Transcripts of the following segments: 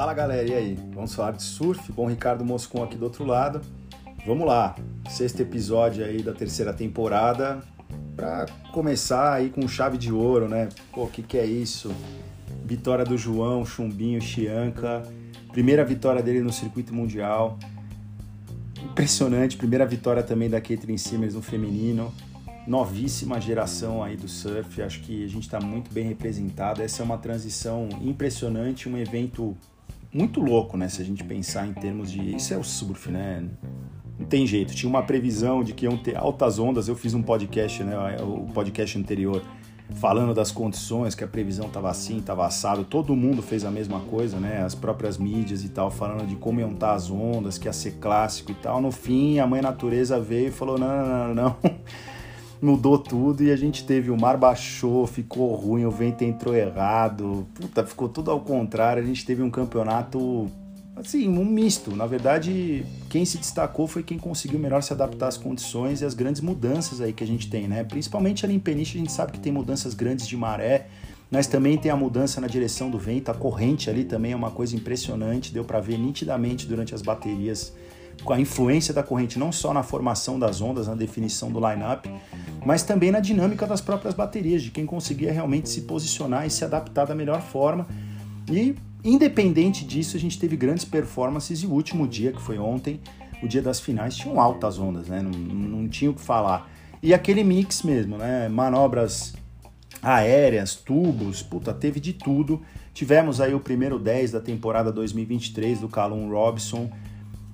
Fala galera, e aí? Vamos falar de surf? Bom, Ricardo Moscon aqui do outro lado. Vamos lá, sexto episódio aí da terceira temporada para começar aí com chave de ouro, né? Pô, o que, que é isso? Vitória do João, Chumbinho, Chianca, primeira vitória dele no circuito mundial. Impressionante, primeira vitória também da Caitlyn Simmers no feminino. Novíssima geração aí do surf, acho que a gente está muito bem representado. Essa é uma transição impressionante, um evento muito louco, né? Se a gente pensar em termos de. Isso é o surf, né? Não tem jeito. Tinha uma previsão de que iam ter altas ondas. Eu fiz um podcast, né? O podcast anterior, falando das condições, que a previsão estava assim, estava assado. Todo mundo fez a mesma coisa, né? As próprias mídias e tal, falando de como iam estar as ondas, que ia ser clássico e tal. No fim, a mãe natureza veio e falou: não, não, não, não. Mudou tudo e a gente teve o mar baixou, ficou ruim, o vento entrou errado, puta, ficou tudo ao contrário. A gente teve um campeonato assim, um misto. Na verdade, quem se destacou foi quem conseguiu melhor se adaptar às condições e às grandes mudanças aí que a gente tem, né? Principalmente ali em Peniche, a gente sabe que tem mudanças grandes de maré, mas também tem a mudança na direção do vento, a corrente ali também é uma coisa impressionante, deu para ver nitidamente durante as baterias a influência da corrente não só na formação das ondas, na definição do line-up, mas também na dinâmica das próprias baterias, de quem conseguia realmente se posicionar e se adaptar da melhor forma. E, independente disso, a gente teve grandes performances e o último dia, que foi ontem, o dia das finais, tinham altas ondas, né? Não, não tinha o que falar. E aquele mix mesmo, né? Manobras aéreas, tubos, puta, teve de tudo. Tivemos aí o primeiro 10 da temporada 2023 do Calum Robson,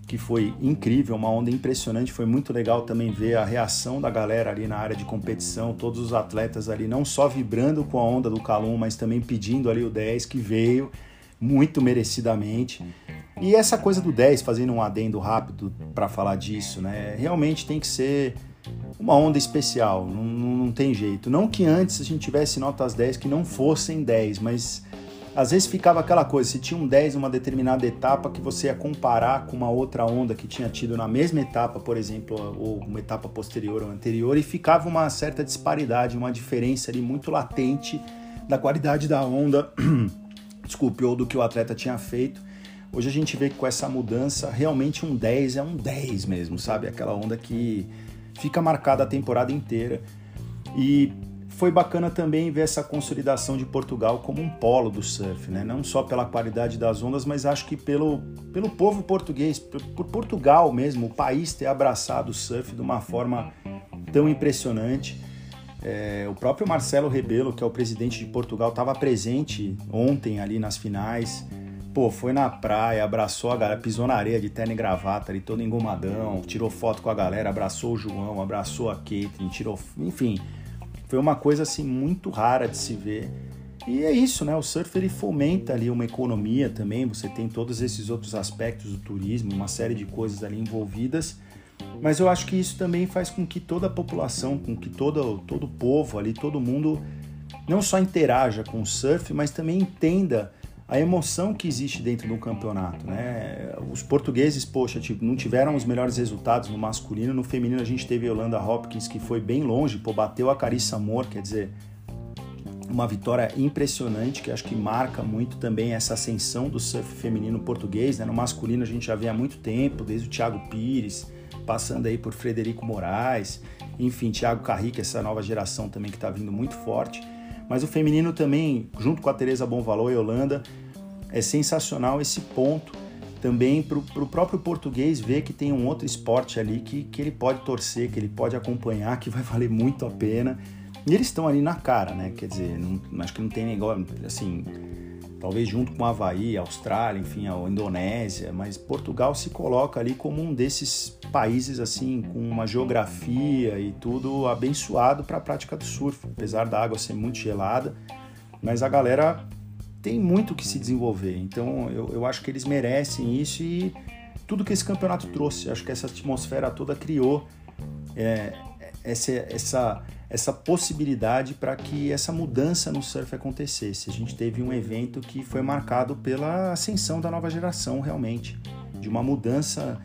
que foi incrível, uma onda impressionante. Foi muito legal também ver a reação da galera ali na área de competição, todos os atletas ali não só vibrando com a onda do Calum, mas também pedindo ali o 10 que veio muito merecidamente. E essa coisa do 10, fazendo um adendo rápido para falar disso, né? Realmente tem que ser uma onda especial, não, não, não, tem jeito. Não que antes a gente tivesse notas 10 que não fossem 10, mas às vezes ficava aquela coisa, se tinha um 10 em uma determinada etapa que você ia comparar com uma outra onda que tinha tido na mesma etapa, por exemplo, ou uma etapa posterior ou anterior, e ficava uma certa disparidade, uma diferença ali muito latente da qualidade da onda, desculpe, ou do que o atleta tinha feito. Hoje a gente vê que com essa mudança, realmente um 10 é um 10 mesmo, sabe? Aquela onda que fica marcada a temporada inteira. E foi bacana também ver essa consolidação de Portugal como um polo do surf, né? não só pela qualidade das ondas, mas acho que pelo, pelo povo português, por Portugal mesmo, o país ter abraçado o surf de uma forma tão impressionante. É, o próprio Marcelo Rebelo, que é o presidente de Portugal, estava presente ontem ali nas finais. Pô, foi na praia, abraçou a galera, pisou na areia de terno e gravata ali, todo engomadão, tirou foto com a galera, abraçou o João, abraçou a Caitlyn, tirou. Enfim, foi uma coisa assim muito rara de se ver. E é isso, né? O surf ele fomenta ali uma economia também. Você tem todos esses outros aspectos do turismo, uma série de coisas ali envolvidas. Mas eu acho que isso também faz com que toda a população, com que todo todo o povo ali, todo mundo não só interaja com o surf, mas também entenda a emoção que existe dentro do campeonato, né? Os portugueses, poxa, tipo, não tiveram os melhores resultados no masculino, no feminino a gente teve a Yolanda Hopkins que foi bem longe, pô, bateu a Carissa Amor, quer dizer, uma vitória impressionante que acho que marca muito também essa ascensão do surf feminino português, né? No masculino a gente já vê há muito tempo, desde o Thiago Pires, passando aí por Frederico Moraes, enfim, Thiago Carrique, essa nova geração também que está vindo muito forte. Mas o feminino também, junto com a Teresa Bom Valor e Holanda, é sensacional esse ponto também para o próprio português ver que tem um outro esporte ali que, que ele pode torcer, que ele pode acompanhar, que vai valer muito a pena. E eles estão ali na cara, né? Quer dizer, não, acho que não tem negócio, assim, talvez junto com Havaí, Austrália, enfim, a Indonésia, mas Portugal se coloca ali como um desses países assim com uma geografia e tudo abençoado para a prática do surf, apesar da água ser muito gelada, mas a galera tem muito que se desenvolver. Então eu, eu acho que eles merecem isso e tudo que esse campeonato trouxe, acho que essa atmosfera toda criou é, essa, essa essa possibilidade para que essa mudança no surf acontecesse. A gente teve um evento que foi marcado pela ascensão da nova geração, realmente, de uma mudança.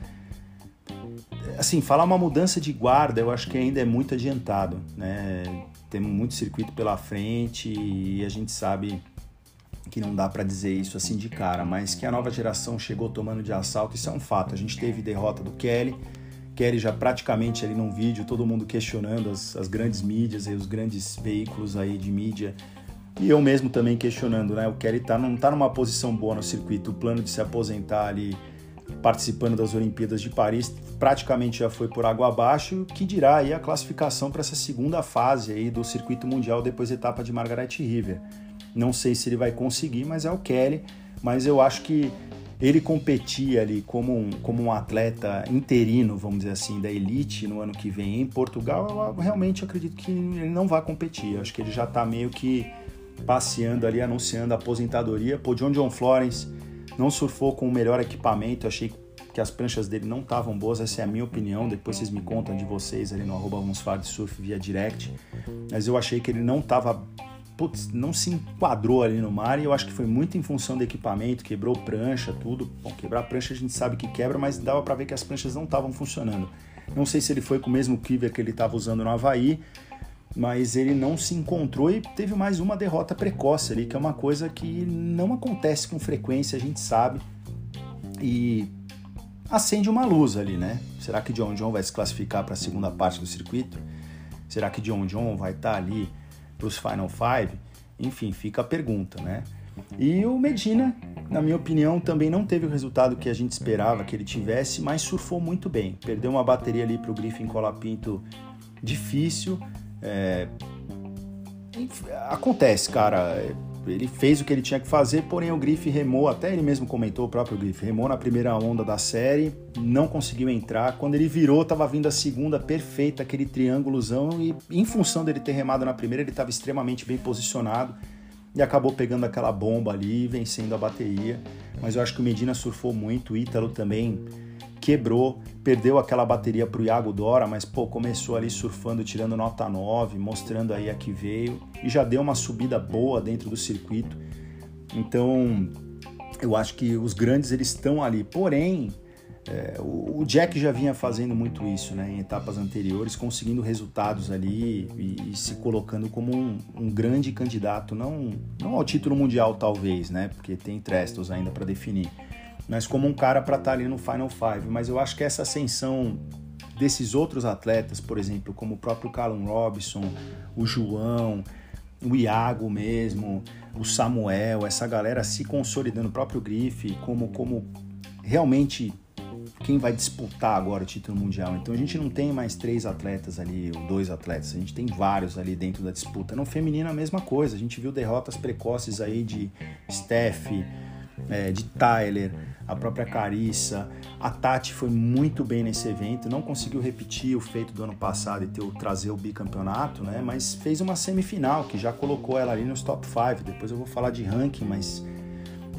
Assim, falar uma mudança de guarda, eu acho que ainda é muito adiantado, né? Temos muito circuito pela frente e a gente sabe que não dá para dizer isso assim de cara, mas que a nova geração chegou tomando de assalto, isso é um fato. A gente teve derrota do Kelly, Kelly já praticamente ali num vídeo, todo mundo questionando as, as grandes mídias e os grandes veículos aí de mídia. E eu mesmo também questionando, né? O Kelly tá, não tá numa posição boa no circuito, o plano de se aposentar ali participando das Olimpíadas de Paris praticamente já foi por água abaixo, que dirá aí a classificação para essa segunda fase aí do circuito mundial depois da etapa de Margaret River. Não sei se ele vai conseguir, mas é o Kelly, mas eu acho que ele competia ali como um, como um atleta interino, vamos dizer assim, da elite no ano que vem em Portugal, eu realmente acredito que ele não vai competir. Eu acho que ele já está meio que passeando ali, anunciando a aposentadoria. Pô, John John Florence não surfou com o melhor equipamento, eu achei que as pranchas dele não estavam boas, essa é a minha opinião. Depois vocês me contam de vocês ali no arroba surf via direct. Mas eu achei que ele não estava putz, não se enquadrou ali no mar e eu acho que foi muito em função do equipamento, quebrou prancha, tudo. Bom, quebrar prancha a gente sabe que quebra, mas dava para ver que as pranchas não estavam funcionando. Não sei se ele foi com o mesmo quiver que ele estava usando no Havaí, mas ele não se encontrou e teve mais uma derrota precoce ali, que é uma coisa que não acontece com frequência, a gente sabe. E acende uma luz ali, né? Será que John John vai se classificar para a segunda parte do circuito? Será que John John vai estar tá ali para os Final Five? Enfim, fica a pergunta, né? E o Medina, na minha opinião, também não teve o resultado que a gente esperava que ele tivesse, mas surfou muito bem. Perdeu uma bateria ali para o Griffin Colapinto difícil. É... Acontece, cara ele fez o que ele tinha que fazer, porém o Griff remou, até ele mesmo comentou, o próprio Griff, remou na primeira onda da série, não conseguiu entrar. Quando ele virou, estava vindo a segunda perfeita, aquele triângulozão, e em função dele ter remado na primeira, ele estava extremamente bem posicionado e acabou pegando aquela bomba ali, vencendo a bateria. Mas eu acho que o Medina surfou muito, o Ítalo também quebrou, perdeu aquela bateria para o Iago Dora, mas pô, começou ali surfando, tirando nota 9, mostrando aí a que veio e já deu uma subida boa dentro do circuito. Então, eu acho que os grandes eles estão ali. Porém, é, o, Jack já vinha fazendo muito isso, né, em etapas anteriores, conseguindo resultados ali e, e se colocando como um, um, grande candidato, não, não ao título mundial talvez, né, porque tem Trestos ainda para definir, mas como um cara para estar tá ali no Final Five. Mas eu acho que essa ascensão desses outros atletas, por exemplo, como o próprio Callum Robinson, o João, o Iago mesmo, o Samuel, essa galera se consolidando, o próprio Grife, como, como realmente quem vai disputar agora o título mundial. Então a gente não tem mais três atletas ali, ou dois atletas, a gente tem vários ali dentro da disputa. No feminino a mesma coisa, a gente viu derrotas precoces aí de Steph, é, de Tyler, a própria Carissa. A Tati foi muito bem nesse evento, não conseguiu repetir o feito do ano passado e ter, trazer o bicampeonato, né? Mas fez uma semifinal que já colocou ela ali nos top 5. Depois eu vou falar de ranking, mas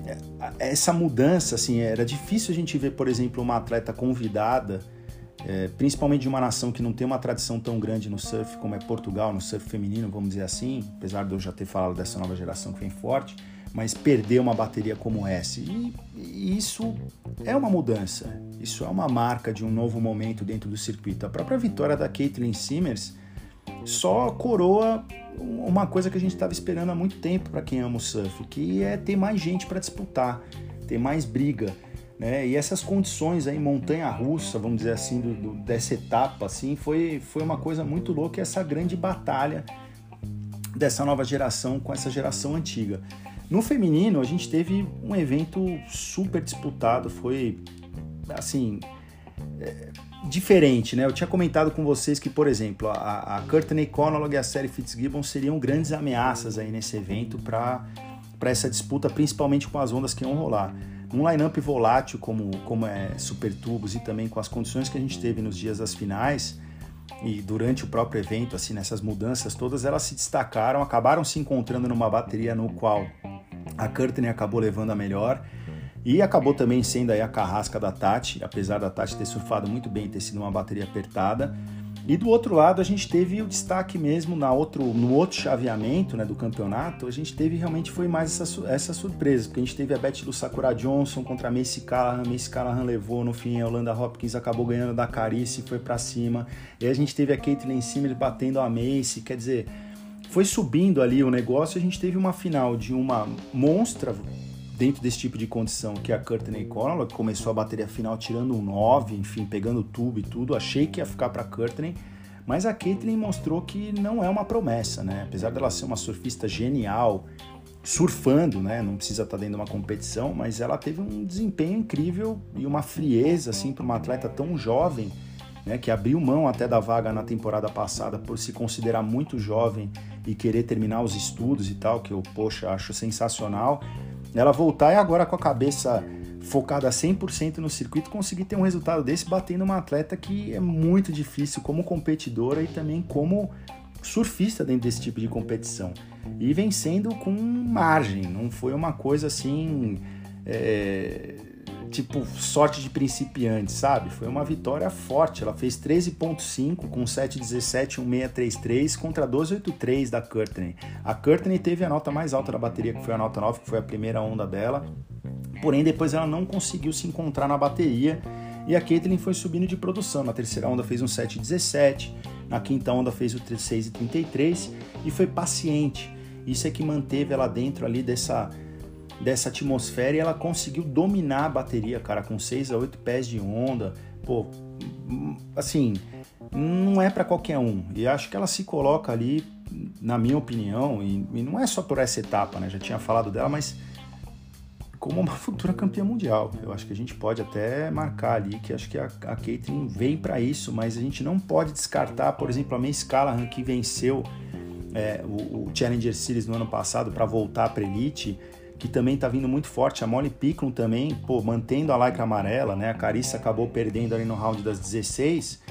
é, essa mudança, assim, era difícil a gente ver, por exemplo, uma atleta convidada, é, principalmente de uma nação que não tem uma tradição tão grande no surf como é Portugal, no surf feminino, vamos dizer assim, apesar de eu já ter falado dessa nova geração que vem forte mas perder uma bateria como essa. E, e, isso é uma mudança, isso é uma marca de um novo momento dentro do circuito. A própria vitória da Caitlyn Simmers só coroa uma coisa que a gente estava esperando há muito tempo para quem ama o surf, que é ter mais gente para disputar, ter mais briga. Né? E essas condições aí, montanha-russa, vamos dizer assim, do, do, dessa etapa, assim, foi, foi uma coisa muito louca, essa grande batalha dessa nova geração com essa geração antiga. No feminino, a gente teve um evento super disputado, foi assim. É, diferente, né? Eu tinha comentado com vocês que, por exemplo, a, a Courtney Conlog e a série Fitzgibbon seriam grandes ameaças aí nesse evento para essa disputa, principalmente com as ondas que iam rolar. Um line-up volátil como, como é Super Tubos e também com as condições que a gente teve nos dias das finais e durante o próprio evento, assim, nessas mudanças todas, elas se destacaram, acabaram se encontrando numa bateria no qual a Courtney acabou levando a melhor e acabou também sendo aí a carrasca da Tati, apesar da Tati ter surfado muito bem, ter sido uma bateria apertada. E do outro lado, a gente teve o destaque mesmo na outro, no outro chaveamento né, do campeonato. A gente teve realmente foi mais essa, essa surpresa, porque a gente teve a Beth do Sakura Johnson contra a Macy Callahan. Macy Callahan levou, no fim, a Holanda Hopkins acabou ganhando da Carice foi para cima. E a gente teve a Caitlyn Simmer batendo a Macy, quer dizer, foi subindo ali o negócio, a gente teve uma final de uma monstra dentro desse tipo de condição, que é a Courtney Conlon, que começou a bateria final tirando um 9, enfim, pegando tubo e tudo. Achei que ia ficar para Courtney, mas a Caitlyn mostrou que não é uma promessa, né? Apesar dela ser uma surfista genial, surfando, né? Não precisa estar tá dentro de uma competição, mas ela teve um desempenho incrível e uma frieza assim para uma atleta tão jovem, né? Que abriu mão até da vaga na temporada passada por se considerar muito jovem e querer terminar os estudos e tal, que eu, poxa, acho sensacional. Ela voltar e agora com a cabeça focada 100% no circuito, conseguir ter um resultado desse batendo uma atleta que é muito difícil como competidora e também como surfista dentro desse tipo de competição. E vencendo com margem, não foi uma coisa assim. É tipo sorte de principiante, sabe? Foi uma vitória forte. Ela fez 13.5 com 7.17, 1.633 contra 12.83 da Courtney. A Courtney teve a nota mais alta da bateria, que foi a nota 9, que foi a primeira onda dela. Porém, depois ela não conseguiu se encontrar na bateria e a Caitlyn foi subindo de produção. Na terceira onda fez um 7.17, na quinta onda fez o 6.33 e foi paciente. Isso é que manteve ela dentro ali dessa dessa atmosfera e ela conseguiu dominar a bateria, cara, com 6 a 8 pés de onda. Pô, assim, não é para qualquer um. E acho que ela se coloca ali, na minha opinião, e, e, não é só por essa etapa, né? Já tinha falado dela, mas como uma futura campeã mundial. Eu acho que a gente pode até marcar ali que acho que a, a Caitlyn vem para isso, mas a gente não pode descartar, por exemplo, a May Callahan que venceu é, o, o Challenger Series no ano passado para voltar para Elite que também está vindo muito forte. A Molly Picklum também, pô, mantendo a lycra amarela, né? A Carissa acabou perdendo ali no round das 16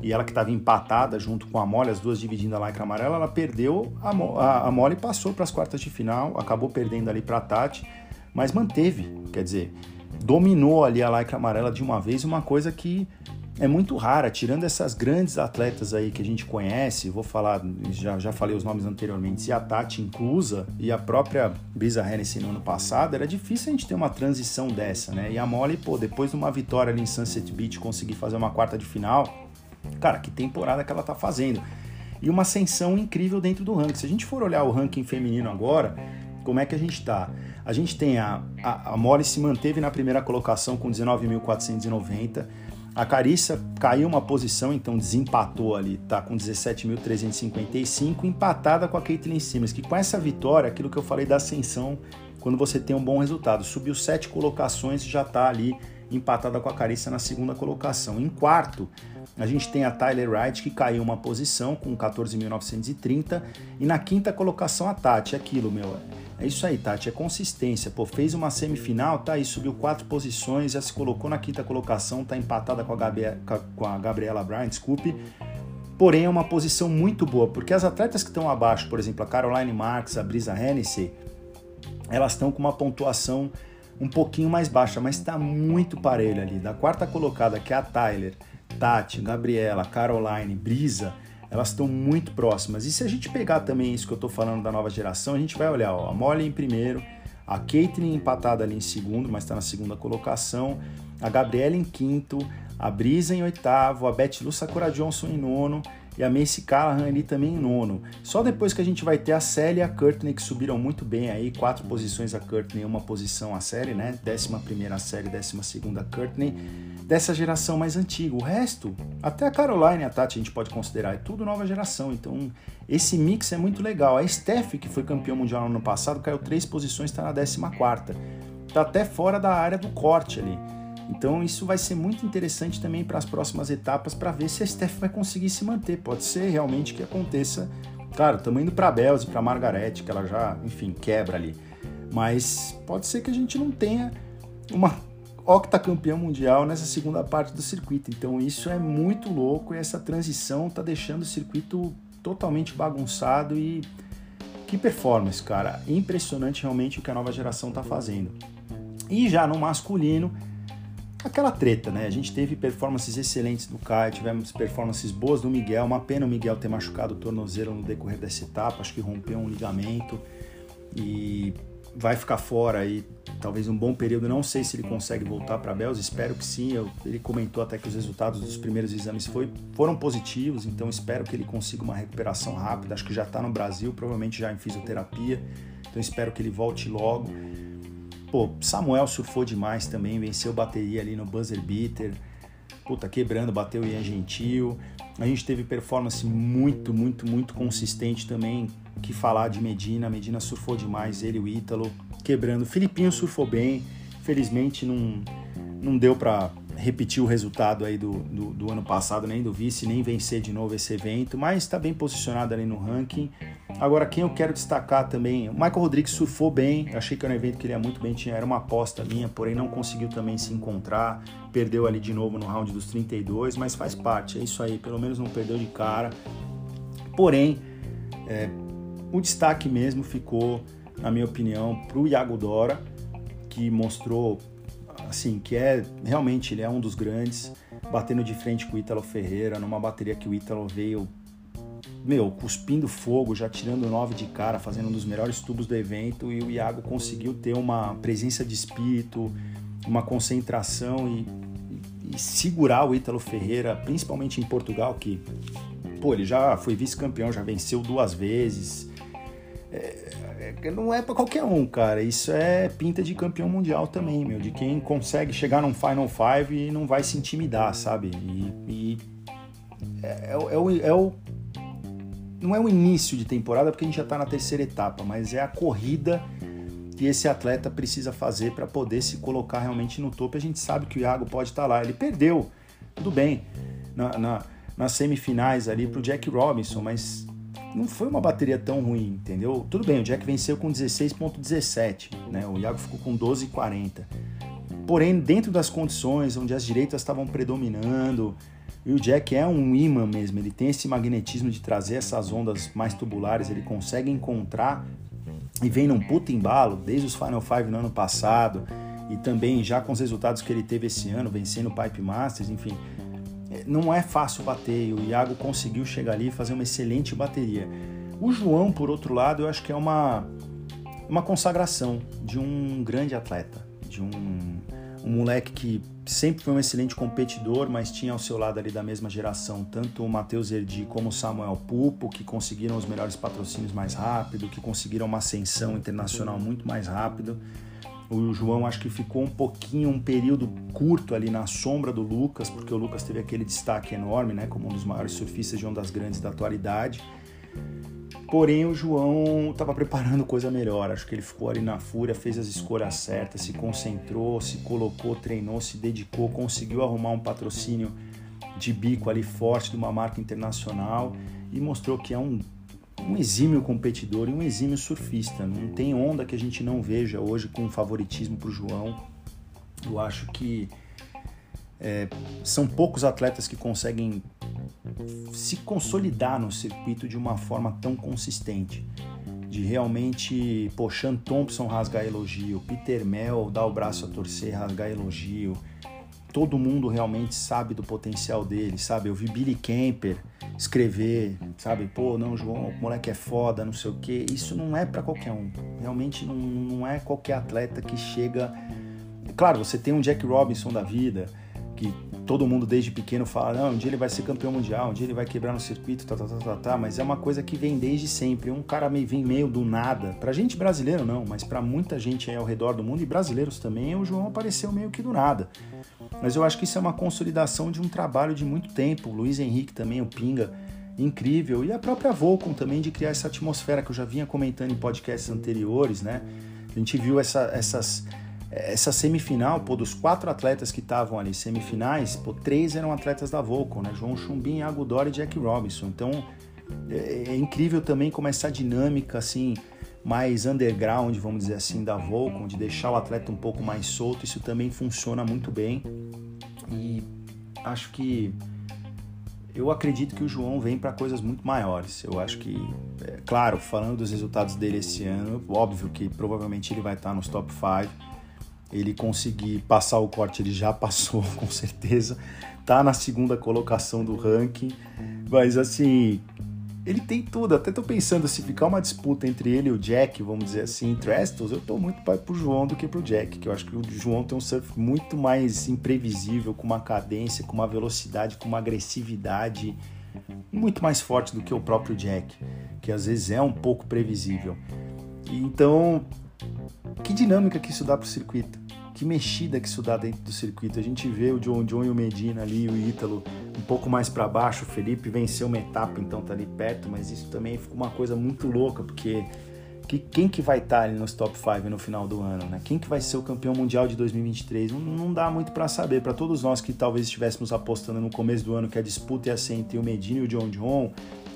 e ela que estava empatada junto com a Molly, as duas dividindo a lycra amarela, ela perdeu, a, a, a Molly passou para as quartas de final, acabou perdendo ali para Tati, mas manteve, quer dizer, dominou ali a lycra amarela de uma vez, uma coisa que é muito rara, tirando essas grandes atletas aí que a gente conhece, vou falar, já, já falei os nomes anteriormente, e a Tati inclusa, e a própria Brisa Hennessy no ano passado, era difícil a gente ter uma transição dessa, né? E a Molly, pô, depois de uma vitória ali em Sunset Beach, conseguir fazer uma quarta de final, cara, que temporada que ela tá fazendo. E uma ascensão incrível dentro do ranking. Se a gente for olhar o ranking feminino agora, como é que a gente tá? A gente tem a, a, a Molly se manteve na primeira colocação com 19.490, a Carissa caiu uma posição, então desempatou ali, tá com 17.355, empatada com a Caitlyn Simmons, que com essa vitória, aquilo que eu falei da ascensão, quando você tem um bom resultado, subiu sete colocações e já tá ali empatada com a Carissa na segunda colocação. Em quarto, a gente tem a Tyler Wright, que caiu uma posição com 14.930, e na quinta colocação a Tati, aquilo, meu, é isso aí, Tati, é consistência. Pô, fez uma semifinal, tá aí, subiu quatro posições, já se colocou na quinta colocação, tá empatada com a, Gabi com a Gabriela Bryan, desculpe. Porém, é uma posição muito boa, porque as atletas que estão abaixo, por exemplo, a Caroline Marks, a Brisa Hennessy, elas estão com uma pontuação um pouquinho mais baixa, mas está muito parelho ali. Da quarta colocada, que é a Tyler, Tati, Gabriela, Caroline, Brisa, elas estão muito próximas. E se a gente pegar também isso que eu estou falando da nova geração, a gente vai olhar ó, a Molly em primeiro, a Caitlyn empatada ali em segundo, mas está na segunda colocação, a Gabriela em quinto, a Brisa em oitavo, a Beth Lu Sakura Johnson em nono e a Macy Callahan ali também em nono. Só depois que a gente vai ter a Sally e a Courtney que subiram muito bem aí, quatro posições a Courtney, uma posição a Sally, né? Décima primeira Sally, décima segunda Courtney dessa geração mais antiga. O resto, até a Caroline e a Tati a gente pode considerar, é tudo nova geração. Então, esse mix é muito legal. A Steph, que foi campeão mundial no ano passado, caiu três posições, está na 14. Está até fora da área do corte ali. Então, isso vai ser muito interessante também para as próximas etapas para ver se a Steph vai conseguir se manter. Pode ser realmente que aconteça. Claro, estamos indo para a Belze, para a Margarete, que ela já, enfim, quebra ali. Mas pode ser que a gente não tenha uma octacampeão mundial nessa segunda parte do circuito. Então isso é muito louco e essa transição está deixando o circuito totalmente bagunçado e que performance, cara. Impressionante realmente o que a nova geração está fazendo. E já no masculino, aquela treta, né? A gente teve performances excelentes do Kai, tivemos performances boas do Miguel. Uma pena o Miguel ter machucado o tornozelo no decorrer dessa etapa, acho que rompeu um ligamento. E vai ficar fora aí talvez um bom período. Não sei se ele consegue voltar para Bells, espero que sim. Eu, ele comentou até que os resultados dos primeiros exames foi, foram positivos, então espero que ele consiga uma recuperação rápida. Acho que já está no Brasil, provavelmente já em fisioterapia, então espero que ele volte logo. Pô, Samuel surfou demais também, venceu bateria ali no buzzer beater. Puta, quebrando, bateu Ian Gentil. A gente teve performance muito, muito, muito consistente também. Que falar de Medina. Medina surfou demais, ele e o Ítalo quebrando. Filipinho surfou bem, felizmente não, não deu para repetir o resultado aí do, do, do, ano passado, nem do vice, nem vencer de novo esse evento, mas está bem posicionado ali no ranking. Agora, quem eu quero destacar também, o Michael Rodrigues surfou bem, achei que era um evento que ele ia muito bem, tinha, era uma aposta minha, porém não conseguiu também se encontrar, perdeu ali de novo no round dos 32, mas faz parte, é isso aí, pelo menos não perdeu de cara. Porém, é, o destaque mesmo ficou na minha opinião, para o Iago Dora, que mostrou assim que é realmente ele é um dos grandes, batendo de frente com o Ítalo Ferreira, numa bateria que o Ítalo veio meu, cuspindo fogo, já tirando nove de cara, fazendo um dos melhores tubos do evento, e o Iago conseguiu ter uma presença de espírito, uma concentração e, e, e segurar o Ítalo Ferreira, principalmente em Portugal, que pô, ele já foi vice-campeão, já venceu duas vezes. É, é, não é para qualquer um, cara. Isso é pinta de campeão mundial também, meu. De quem consegue chegar num Final Five e não vai se intimidar, sabe? E, e é, é, é, o, é o. Não é o início de temporada, porque a gente já tá na terceira etapa, mas é a corrida que esse atleta precisa fazer para poder se colocar realmente no topo. A gente sabe que o Iago pode estar tá lá. Ele perdeu, tudo bem, na, na, nas semifinais ali pro Jack Robinson, mas não foi uma bateria tão ruim, entendeu? Tudo bem, o Jack venceu com 16.17, né? O Iago ficou com 12.40. Porém, dentro das condições onde as direitas estavam predominando, e o Jack é um imã mesmo, ele tem esse magnetismo de trazer essas ondas mais tubulares, ele consegue encontrar e vem num puta embalo, desde os Final Five no ano passado, e também já com os resultados que ele teve esse ano, vencendo o Pipe Masters, enfim, não é fácil bater. O Iago conseguiu chegar ali e fazer uma excelente bateria. O João, por outro lado, eu acho que é uma, uma consagração de um grande atleta, de um, um moleque que sempre foi um excelente competidor, mas tinha ao seu lado ali da mesma geração tanto o Matheus Erdi como o Samuel Pupo, que conseguiram os melhores patrocínios mais rápido, que conseguiram uma ascensão internacional muito mais rápido. O João acho que ficou um pouquinho, um período curto ali na sombra do Lucas, porque o Lucas teve aquele destaque enorme, né, como um dos maiores surfistas de ondas grandes da atualidade. Porém, o João estava preparando coisa melhor. Acho que ele ficou ali na fúria, fez as escolhas certas, se concentrou, se colocou, treinou, se dedicou, conseguiu arrumar um patrocínio de bico ali forte de uma marca internacional e mostrou que é um um exímio competidor e um exímio surfista. Não tem onda que a gente não veja hoje com favoritismo para o João. Eu acho que é, são poucos atletas que conseguem se consolidar no circuito de uma forma tão consistente. De realmente, pô, Sean Thompson rasgar elogio, Peter Mel dar o braço a torcer, rasgar elogio. Todo mundo realmente sabe do potencial dele, sabe? Eu vi Billy Kemper escrever, sabe? Pô, não, João, o moleque é foda, não sei o quê. Isso não é para qualquer um. Realmente não, não é qualquer atleta que chega. Claro, você tem um Jack Robinson da vida, que todo mundo desde pequeno fala, não, um dia ele vai ser campeão mundial, um dia ele vai quebrar no circuito, tá, tá, tá, tá, tá, mas é uma coisa que vem desde sempre. Um cara meio, vem meio do nada. Pra gente brasileiro não, mas para muita gente aí ao redor do mundo, e brasileiros também, o João apareceu meio que do nada. Mas eu acho que isso é uma consolidação de um trabalho de muito tempo. O Luiz Henrique também, o Pinga, incrível. E a própria Volcom também de criar essa atmosfera que eu já vinha comentando em podcasts anteriores, né? A gente viu essa, essas, essa semifinal, pô, dos quatro atletas que estavam ali, semifinais, pô, três eram atletas da Volcom, né? João Chumbim, Agudor e Jack Robinson. Então, é, é incrível também como essa dinâmica, assim, mais underground, vamos dizer assim, da Volcom, de deixar o atleta um pouco mais solto, isso também funciona muito bem. E acho que eu acredito que o João vem para coisas muito maiores. Eu acho que, é, claro, falando dos resultados dele esse ano, óbvio que provavelmente ele vai estar nos top 5. Ele conseguir passar o corte, ele já passou, com certeza. Tá na segunda colocação do ranking, mas assim, ele tem tudo. Até tô pensando, se ficar uma disputa entre ele e o Jack, vamos dizer assim, Trestles, eu tô muito para pro João do que pro Jack, que eu acho que o João tem um surf muito mais imprevisível, com uma cadência, com uma velocidade, com uma agressividade muito mais forte do que o próprio Jack, que às vezes é um pouco previsível. Então, que dinâmica que isso dá pro circuito? Que mexida que isso dá dentro do circuito. A gente vê o John John e o Medina ali, o Ítalo um pouco mais para baixo. O Felipe venceu uma etapa, então tá ali perto, mas isso também ficou uma coisa muito louca, porque que, quem que vai estar tá ali nos top 5 no final do ano, né? Quem que vai ser o campeão mundial de 2023? Não, não dá muito para saber. Para todos nós que talvez estivéssemos apostando no começo do ano que a disputa ia ser entre o Medina e o John John,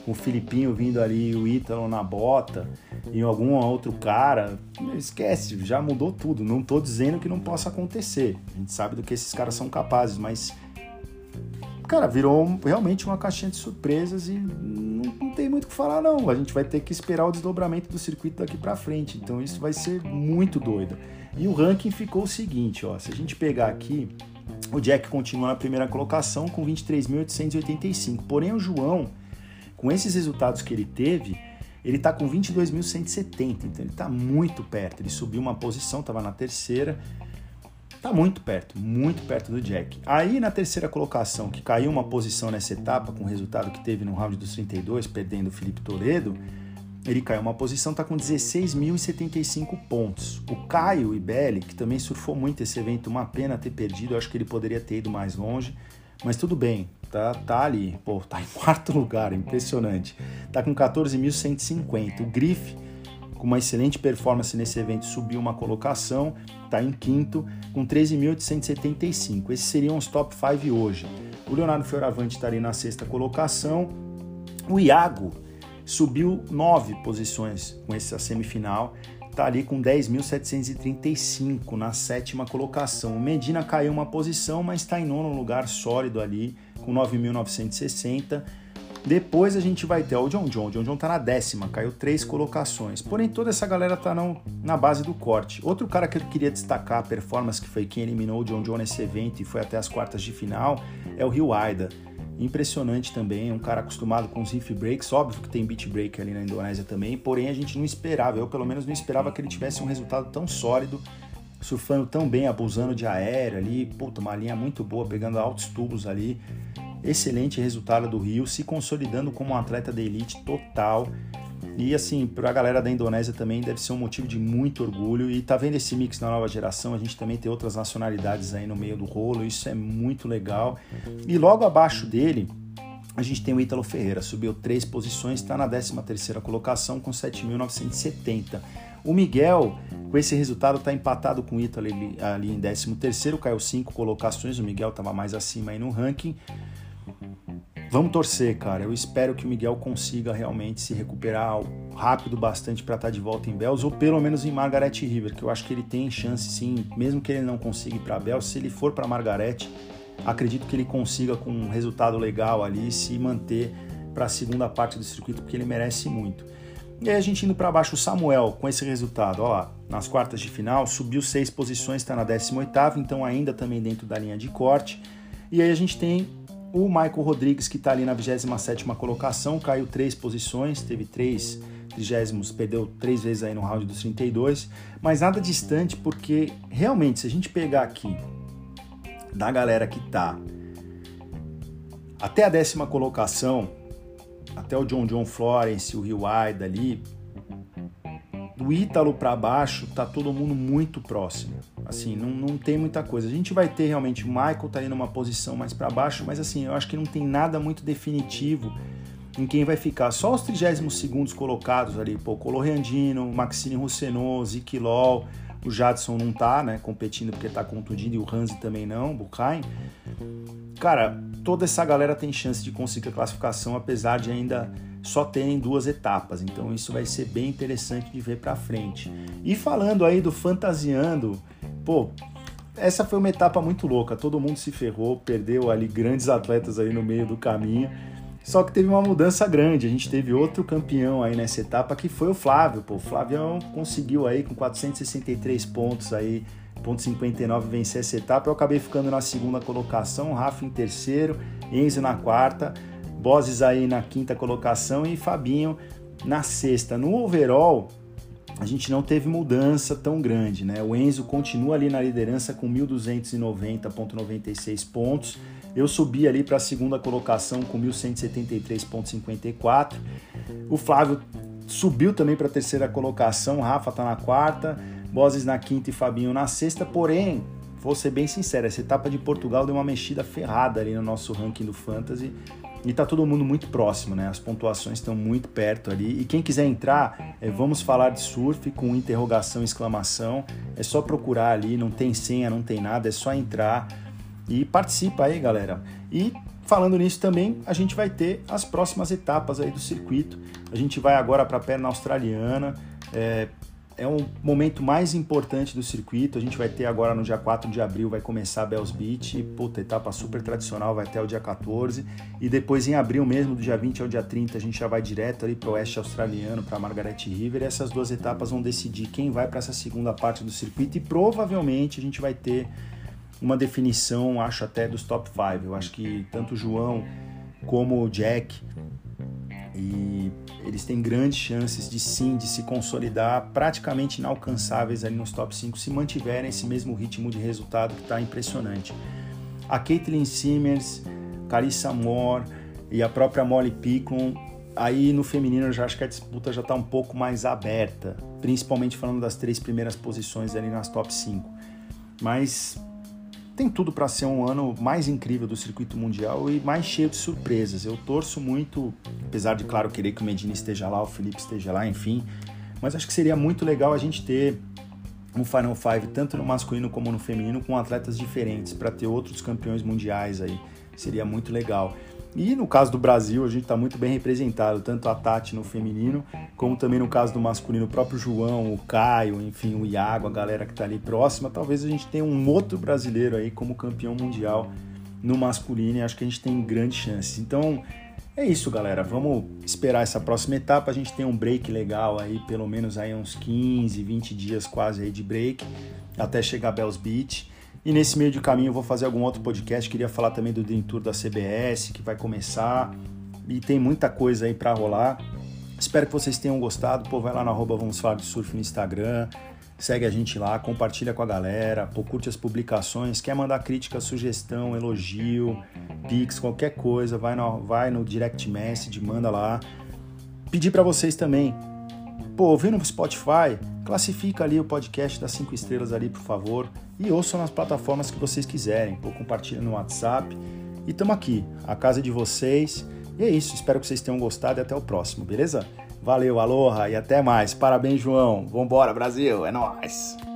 o Filipinho vindo ali, o Ítalo na bota e algum outro cara, esquece, já mudou tudo. Não tô dizendo que não possa acontecer. A gente sabe do que esses caras são capazes, mas cara, virou realmente uma caixinha de surpresas e não, não, tem muito o que falar não. A gente vai ter que esperar o desdobramento do circuito daqui para frente. Então isso vai ser muito doido. E o ranking ficou o seguinte, ó, se a gente pegar aqui, o Jack continua na primeira colocação com 23.885. Porém o João, com esses resultados que ele teve, ele está com 22.170, então ele está muito perto. Ele subiu uma posição, estava na terceira, Tá muito perto, muito perto do Jack. Aí na terceira colocação, que caiu uma posição nessa etapa com o resultado que teve no round dos 32, perdendo o Felipe Toledo, ele caiu uma posição, tá com 16.075 pontos. O Caio Ibelli, que também surfou muito esse evento, uma pena ter perdido, acho que ele poderia ter ido mais longe, mas tudo bem, tá, tá ali, pô, tá em quarto lugar, impressionante. Tá com 14.150. O Griff com uma excelente performance nesse evento, subiu uma colocação, está em quinto, com 13.875. Esses seriam os top 5 hoje. O Leonardo Fioravante está ali na sexta colocação. O Iago subiu nove posições com essa semifinal, está ali com 10.735 na sétima colocação. O Medina caiu uma posição, mas está em nono lugar sólido ali, com 9.960. Depois a gente vai ter o John John. O John John tá na décima, caiu três colocações. Porém, toda essa galera tá não, na base do corte. Outro cara que eu queria destacar a performance, que foi quem eliminou o John John nesse evento e foi até as quartas de final, é o Rio Aida. Impressionante também, um cara acostumado com os riff breaks, óbvio que tem beat break ali na Indonésia também, porém a gente não esperava, eu pelo menos não esperava que ele tivesse um resultado tão sólido, surfando tão bem, abusando de aéreo ali, puta, uma linha muito boa, pegando altos tubos ali excelente resultado do Rio, se consolidando como um atleta da elite total. E assim, para a galera da Indonésia também deve ser um motivo de muito orgulho. E tá vendo esse mix na nova geração, a gente também tem outras nacionalidades aí no meio do rolo, isso é muito legal. E logo abaixo dele, a gente tem o Ítalo Ferreira, subiu três posições, está na 13 terceira colocação com 7.970. O Miguel, com esse resultado, está empatado com o Ítalo ali, ali em 13 terceiro, caiu cinco colocações, o Miguel estava mais acima aí no ranking. Vamos torcer, cara. Eu espero que o Miguel consiga realmente se recuperar rápido bastante para estar tá de volta em Bells ou pelo menos em Margaret River, que eu acho que ele tem chance sim, mesmo que ele não consiga ir para Bells, se ele for para Margaret, acredito que ele consiga com um resultado legal ali se manter para a segunda parte do circuito, porque ele merece muito. E aí a gente indo para baixo, o Samuel, com esse resultado, ó lá, nas quartas de final, subiu seis posições, está na 18 então ainda também dentro da linha de corte. E aí a gente tem o Michael Rodrigues, que está ali na 27 colocação, caiu três posições, teve três trigésimos, perdeu três vezes aí no round dos 32, mas nada distante, porque realmente, se a gente pegar aqui da galera que tá até a décima colocação, até o John John Florence, o Rio Aida ali, do Ítalo para baixo, tá todo mundo muito próximo. Assim, não, não tem muita coisa. A gente vai ter realmente o Michael tá aí numa posição mais para baixo, mas assim, eu acho que não tem nada muito definitivo em quem vai ficar. Só os 32 segundos colocados ali, pô, Colorandino, Maxine Roussenot, Zick Lol, o Jadson não tá, né, competindo porque tá contundido e o Hansi também não, Bukain. Cara, toda essa galera tem chance de conseguir a classificação, apesar de ainda só terem duas etapas. Então isso vai ser bem interessante de ver para frente. E falando aí do fantasiando, pô, essa foi uma etapa muito louca. Todo mundo se ferrou, perdeu ali grandes atletas aí no meio do caminho. Só que teve uma mudança grande. A gente teve outro campeão aí nessa etapa que foi o Flávio. Pô, o Flávio conseguiu aí com 463 pontos aí, ponto 59 vencer essa etapa. Eu acabei ficando na segunda colocação, Rafa em terceiro, Enzo na quarta Bozes aí na quinta colocação e Fabinho na sexta. No overall, a gente não teve mudança tão grande, né? O Enzo continua ali na liderança com 1.290,96 pontos. Eu subi ali para a segunda colocação com 1.173,54. O Flávio subiu também para a terceira colocação. Rafa está na quarta, Boses na quinta e Fabinho na sexta. Porém, vou ser bem sincero, essa etapa de Portugal deu uma mexida ferrada ali no nosso ranking do Fantasy. E tá todo mundo muito próximo, né? As pontuações estão muito perto ali. E quem quiser entrar, é, vamos falar de surf com interrogação exclamação. É só procurar ali, não tem senha, não tem nada, é só entrar e participa aí, galera. E falando nisso também, a gente vai ter as próximas etapas aí do circuito. A gente vai agora para a perna australiana. É, é um momento mais importante do circuito. A gente vai ter agora no dia 4 de abril, vai começar a Bells Beach, puta, etapa super tradicional, vai até o dia 14. E depois em abril mesmo, do dia 20 ao dia 30, a gente já vai direto ali para o oeste australiano, para Margaret River. E essas duas etapas vão decidir quem vai para essa segunda parte do circuito e provavelmente a gente vai ter uma definição, acho até dos top 5. Eu acho que tanto o João como o Jack e eles têm grandes chances de sim, de se consolidar praticamente inalcançáveis ali nos top 5 se mantiverem esse mesmo ritmo de resultado que está impressionante. A Caitlyn Simmers, Carissa Moore e a própria Molly Picklum, aí no feminino eu já acho que a disputa já está um pouco mais aberta, principalmente falando das três primeiras posições ali nas top 5. Mas tem tudo para ser um ano mais incrível do circuito mundial e mais cheio de surpresas. Eu torço muito, apesar de, claro, querer que o Medina esteja lá, o Felipe esteja lá, enfim, mas acho que seria muito legal a gente ter um Final Five, tanto no masculino como no feminino, com atletas diferentes, para ter outros campeões mundiais aí. Seria muito legal. E no caso do Brasil, a gente está muito bem representado, tanto a Tati no feminino, como também no caso do masculino, o próprio João, o Caio, enfim, o Iago, a galera que está ali próxima. Talvez a gente tenha um outro brasileiro aí como campeão mundial no masculino e acho que a gente tem grandes chances. Então é isso, galera. Vamos esperar essa próxima etapa. A gente tem um break legal aí, pelo menos aí uns 15, 20 dias quase aí de break, até chegar a Bells Beach. E nesse meio de caminho eu vou fazer algum outro podcast. Queria falar também do Dream Tour da CBS, que vai começar. E tem muita coisa aí para rolar. Espero que vocês tenham gostado. Pô, vai lá na arroba Vamos Falar de Surf no Instagram. Segue a gente lá, compartilha com a galera, pô, curte as publicações. Quer mandar crítica, sugestão, elogio, pix, qualquer coisa, vai no, vai no direct message, manda lá. Pedir para vocês também, pô, ouvindo no Spotify, classifica ali o podcast das 5 estrelas ali, por favor e ouçam nas plataformas que vocês quiserem, ou compartilhem no WhatsApp. E estamos aqui, a casa de vocês. E é isso, espero que vocês tenham gostado e até o próximo, beleza? Valeu, aloha e até mais. Parabéns, João. Vambora, Brasil, é nóis!